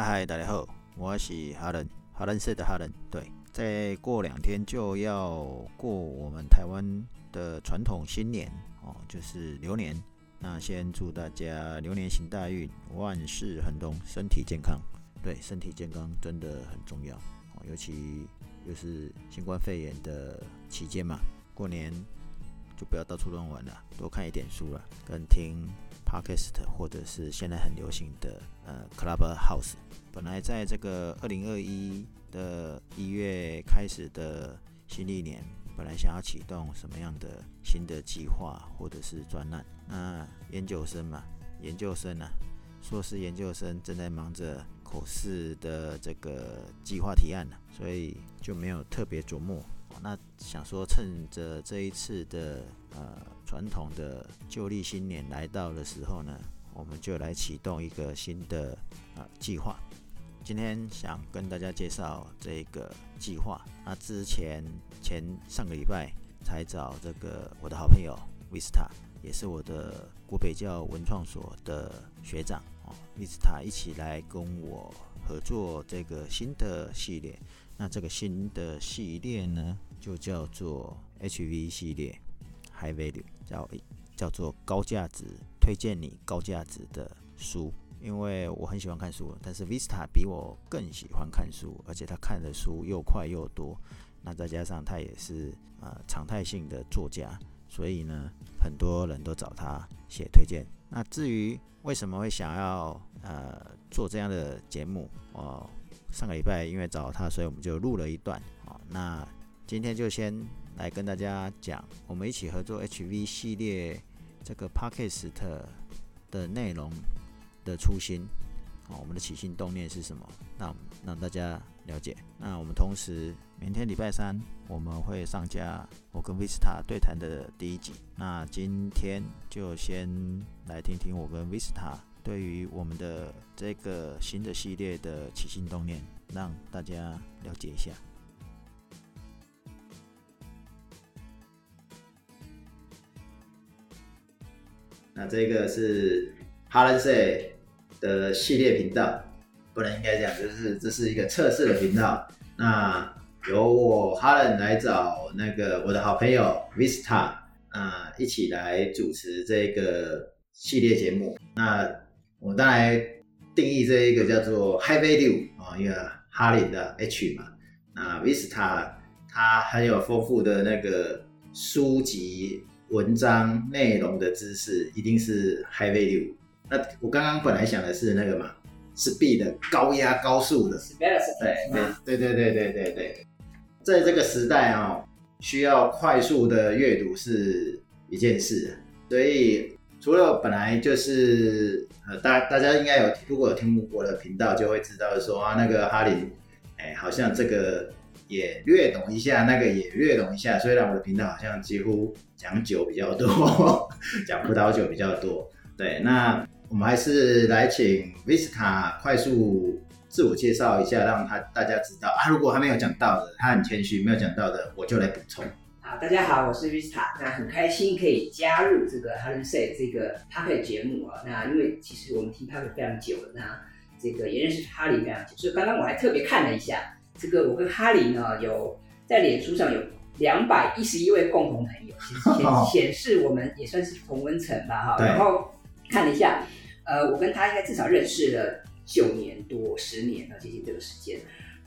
嗨，大家好，我是哈伦，哈伦社的哈伦。对，再过两天就要过我们台湾的传统新年哦，就是流年。那先祝大家流年行大运，万事亨通，身体健康。对，身体健康真的很重要哦，尤其又是新冠肺炎的期间嘛，过年就不要到处乱玩了，多看一点书了，跟听。Podcast 或者是现在很流行的呃 Clubhouse，本来在这个二零二一的一月开始的新历年，本来想要启动什么样的新的计划或者是专案，那研究生嘛，研究生啊，硕士研究生正在忙着口试的这个计划提案呢，所以就没有特别琢磨。那想说趁着这一次的呃。传统的旧历新年来到的时候呢，我们就来启动一个新的啊计划。今天想跟大家介绍这个计划。那之前前上个礼拜才找这个我的好朋友 Vista，也是我的国北教文创所的学长哦，Vista 一起来跟我合作这个新的系列。那这个新的系列呢，就叫做 HV 系列。High value 叫叫做高价值，推荐你高价值的书，因为我很喜欢看书，但是 Vista 比我更喜欢看书，而且他看的书又快又多，那再加上他也是呃常态性的作家，所以呢很多人都找他写推荐。那至于为什么会想要呃做这样的节目，哦，上个礼拜因为找他，所以我们就录了一段，哦，那今天就先。来跟大家讲，我们一起合作 HV 系列这个 Podcast 的内容的初心，哦，我们的起心动念是什么？那让大家了解。那我们同时，明天礼拜三我们会上架我跟 Vista 对谈的第一集。那今天就先来听听我跟 Vista 对于我们的这个新的系列的起心动念，让大家了解一下。那这个是哈伦 Say 的系列频道，不能应该讲，就是这是一个测试的频道。那由我哈伦来找那个我的好朋友 Vista 啊，一起来主持这个系列节目。那我当然定义这一个叫做 High Value 啊，一个哈林的 H 嘛。那 Vista 他很有丰富的那个书籍。文章内容的知识一定是 high value。那我刚刚本来想的是那个嘛，speed 的高压高速的。对对对对对对对，在这个时代啊、喔，需要快速的阅读是一件事。所以除了本来就是呃，大大家应该有如果有听过我的频道，就会知道说啊，那个哈林，哎、欸，好像这个。也略懂一下，那个也略懂一下。虽然我的频道好像几乎讲酒比较多，讲葡萄酒比较多。对，那我们还是来请 Vista 快速自我介绍一下，让他大家知道啊。如果还没有讲到的，他很谦虚，没有讲到的，我就来补充。好，大家好，我是 Vista，那很开心可以加入这个 Harry Say 这个 Podcast 节目啊。那因为其实我们听 PUB 非常久了，那这个也认识哈林非常久，所以刚刚我还特别看了一下。这个我跟哈林呢，有在脸书上有两百一十一位共同朋友，显显示我们也算是同温层吧哈。然后看了一下，呃，我跟他应该至少认识了九年多、十年了，接近这个时间。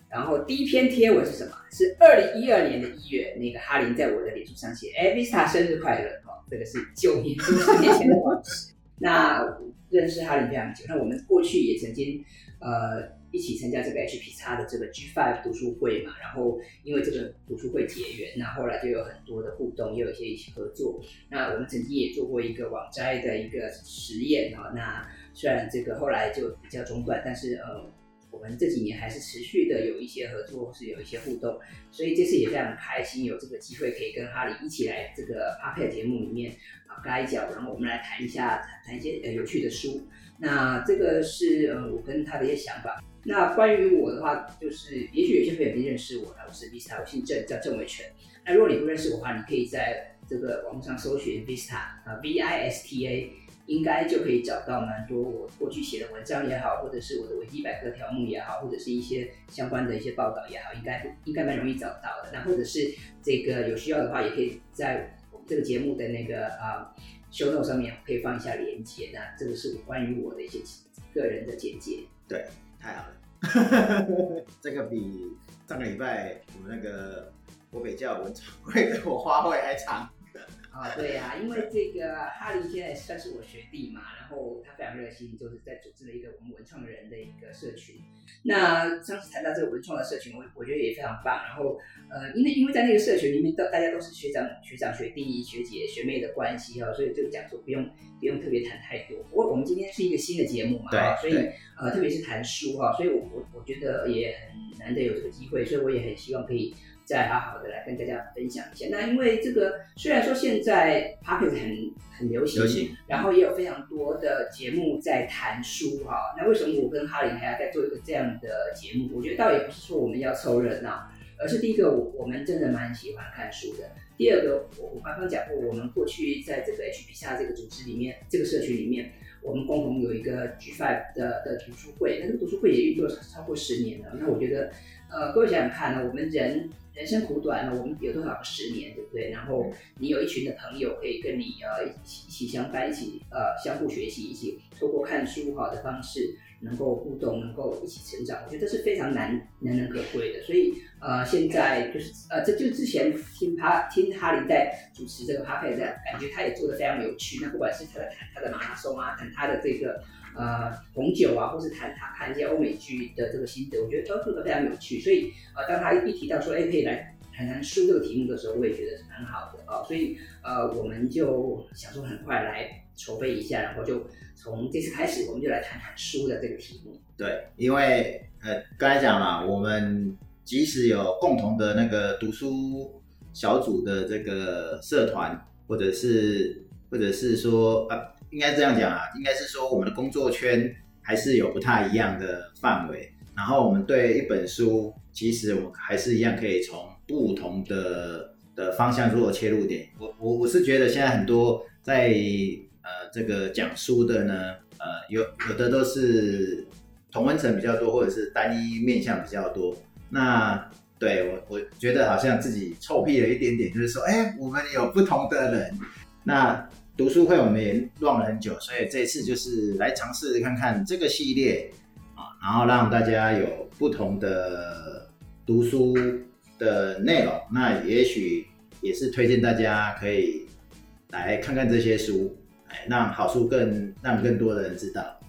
然后第一篇贴文是什么？是二零一二年的一月，那个哈林在我的脸书上写：“哎，Vista 生日快乐！”哈，这个是九年多、十年前的往事。那认识哈林非常久，那我们过去也曾经呃。一起参加这个 HPX 的这个 G5 读书会嘛，然后因为这个读书会结缘，那后来就有很多的互动，也有一些一起合作。那我们曾经也做过一个网摘的一个实验啊，那虽然这个后来就比较中断，但是呃，我们这几年还是持续的有一些合作，是有一些互动，所以这次也非常开心有这个机会可以跟哈利一起来这个 Podcast 节目里面啊杠一脚，然后我们来谈一下谈一些呃有趣的书。那这个是呃我跟他的一些想法。那关于我的话，就是也许有些朋友已经认识我了，我是 Vista，我姓郑，叫郑伟权。那如果你不认识我的话，你可以在这个网络上搜寻 Vista 啊，V I S T A，应该就可以找到蛮多我过去写的文章也好，或者是我的维基百科条目也好，或者是一些相关的一些报道也好，应该应该蛮容易找到的。那或者是这个有需要的话，也可以在我们这个节目的那个啊修诺上面可以放一下连接。那这个是关于我的一些个人的简介。对，太好了，这个比上个礼拜我们那个国北教文创会的我花卉还长。啊、哦，对呀、啊，因为这个哈林现在算是我学弟嘛，然后他非常热心，就是在组织了一个我们文创人的一个社群。那上次谈到这个文创的社群，我我觉得也非常棒。然后呃，因为因为在那个社群里面，都大家都是学长、学长、学弟、学姐、学妹的关系哈，所以就讲说不用不用特别谈太多。不过我们今天是一个新的节目嘛，对，所以呃，特别是谈书哈，所以我我我觉得也很难得有这个机会，所以我也很希望可以。再好好的来跟大家分享一下。那因为这个虽然说现在 Podcast 很很流行，流行，然后也有非常多的节目在谈书哈。那为什么我跟哈林还要再做一个这样的节目？我觉得倒也不是说我们要凑热闹，而是第一个我我们真的蛮喜欢看书的。第二个，我我刚刚讲过，我们过去在这个 HB 下这个组织里面，这个社群里面，我们共同有一个 G Five 的的读书会，那这个读书会也运作超过十年了。那我觉得，呃，各位想想看呢，我们人。人生苦短呢，我们有多少个十年，对不对？然后你有一群的朋友可以跟你呃一起一起相伴，一起呃相互学习，一起透过看书好的方式能够互动，能够一起成长。我觉得这是非常难难能可贵的。所以呃，现在就是呃，这就之前听他听哈林在主持这个 podcast 感觉他也做的非常有趣。那不管是他的谈他的马拉松啊，谈他的这个。呃，红酒啊，或是谈谈看一些欧美剧的这个心得，我觉得都做得非常有趣。所以，呃，当他一提到说，哎，可以来谈谈书这个题目的时候，我也觉得是蛮好的啊。所以，呃，我们就想说很快来筹备一下，然后就从这次开始，我们就来谈谈书的这个题目。对，因为呃，刚才讲了，我们即使有共同的那个读书小组的这个社团，或者是，或者是说啊。应该这样讲啊，应该是说我们的工作圈还是有不太一样的范围。然后我们对一本书，其实我还是一样可以从不同的的方向做切入点。我我我是觉得现在很多在呃这个讲书的呢，呃有有的都是同温层比较多，或者是单一面向比较多。那对我我觉得好像自己臭屁了一点点，就是说，哎，我们有不同的人，那。读书会我们也乱了很久，所以这次就是来尝试看看这个系列啊，然后让大家有不同的读书的内容。那也许也是推荐大家可以来看看这些书，哎，让好书更让更多的人知道。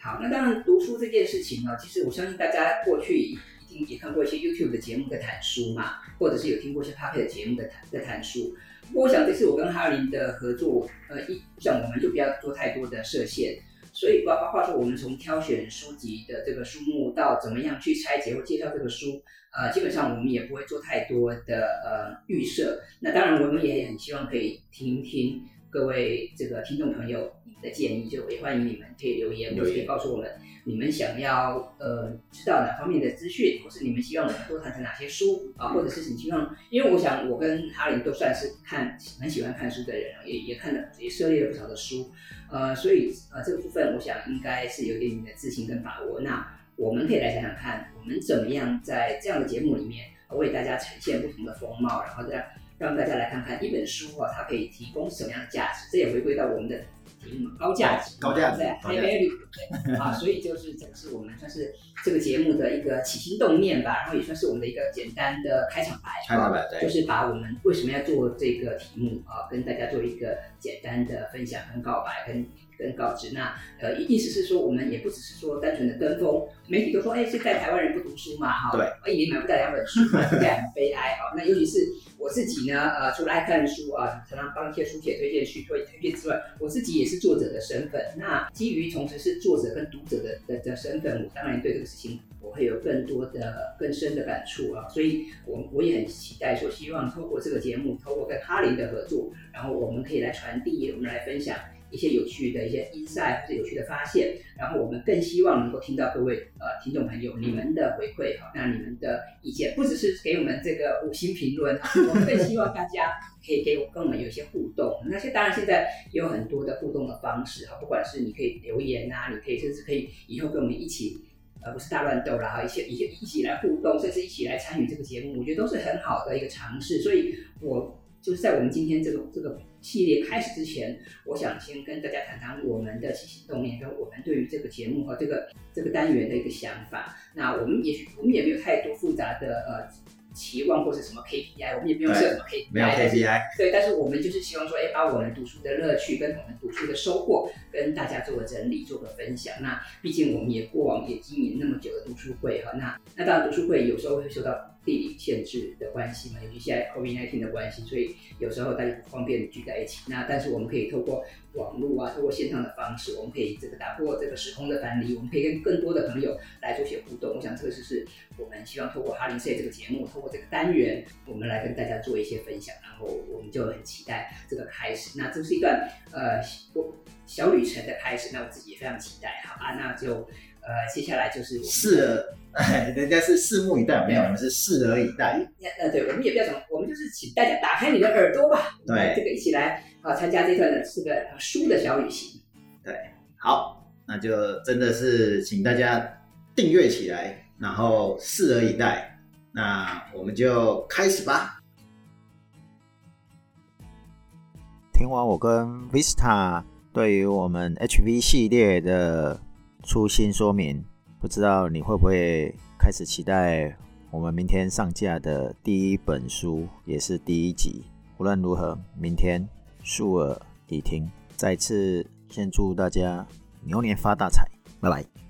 好，那当然读书这件事情呢，其实我相信大家过去也看过一些 YouTube 的节目在谈书嘛，或者是有听过一些 Papi 的节目在谈在谈书。不过我想这次我跟哈林的合作，呃，一像我们就不要做太多的设限，所以包括话说，我们从挑选书籍的这个书目到怎么样去拆解或介绍这个书，呃，基本上我们也不会做太多的呃预设。那当然，我们也很希望可以听听各位这个听众朋友你们的建议，就也欢迎你们可以留言，或者可以告诉我们。你们想要呃知道哪方面的资讯，或是你们希望我们多谈谈哪些书啊，或者是你希望，因为我想我跟哈林都算是看很喜欢看书的人，也也看了也涉猎了不少的书，呃，所以呃这个部分我想应该是有点你的自信跟把握。那我们可以来想想看，我们怎么样在这样的节目里面为大家呈现不同的风貌，然后再让大家来看看一本书啊，它可以提供什么样的价值，这也回归到我们的题目。高价值，高价值，对，high value，对 啊，所以就是这个是我们算是这个节目的一个起心动念吧，然后也算是我们的一个简单的开场白，开场白，对，就是把我们为什么要做这个题目啊，跟大家做一个简单的分享跟告白跟跟告知。那呃，意思是说，我们也不只是说单纯的跟风，媒体都说，哎，现在台湾人不读书嘛，哈，对，也买不到两本书，这样很悲哀啊。那尤其是。我自己呢，呃，除了爱看书啊，常常帮一些书写推荐去、推推荐之外，我自己也是作者的身份。那基于同时是作者跟读者的的的身份，我当然对这个事情我会有更多的、更深的感触啊。所以我我也很期待说，希望透过这个节目，透过跟哈林的合作，然后我们可以来传递，我们来分享一些有趣的一些 insight 或者有趣的发现，然后我们更希望能够听到各位呃听众朋友你们的回馈哈，那你们的意见不只是给我们这个五星评论，我们更希望大家可以给我跟我们有一些互动。那些当然现在有很多的互动的方式哈，不管是你可以留言啊，你可以甚至可以以后跟我们一起，而不是大乱斗啦哈，一些一些一起来互动，甚至一起来参与这个节目，我觉得都是很好的一个尝试。所以我就是在我们今天这个这个。系列开始之前，我想先跟大家谈谈我们的起心动念，跟我们对于这个节目和这个这个单元的一个想法。那我们也许我们也没有太多复杂的呃期望或者什么 KPI，我们也不用设什么 KPI，没有 KPI。对，但是我们就是希望说，哎，把我们读书的乐趣跟我们读书的收获跟大家做个整理，做个分享。那毕竟我们也过往也经营那么久的读书会哈，那那当然读书会有时候会受到。地理限制的关系嘛，尤其现在 COVID-19 的关系，所以有时候大家不方便聚在一起。那但是我们可以透过网络啊，透过线上的方式，我们可以这个打破这个时空的藩篱，我们可以跟更多的朋友来做些互动。我想这个就是我们希望透过哈林 Say 这个节目，透过这个单元，我们来跟大家做一些分享。然后我们就很期待这个开始。那这是一段呃小旅程的开始，那我自己也非常期待。好吧，那就呃接下来就是我哎，人家是拭目以待，没有，我们是拭而以待。呃，对，我们也不要讲，我们就是请大家打开你的耳朵吧，对，这个一起来啊参加这段的是个书的小旅行。对，好，那就真的是请大家订阅起来，然后拭而以待。那我们就开始吧。听完我跟 Vista 对于我们 HV 系列的粗心说明。不知道你会不会开始期待我们明天上架的第一本书，也是第一集。无论如何，明天竖耳已听。再次先祝大家牛年发大财，拜拜。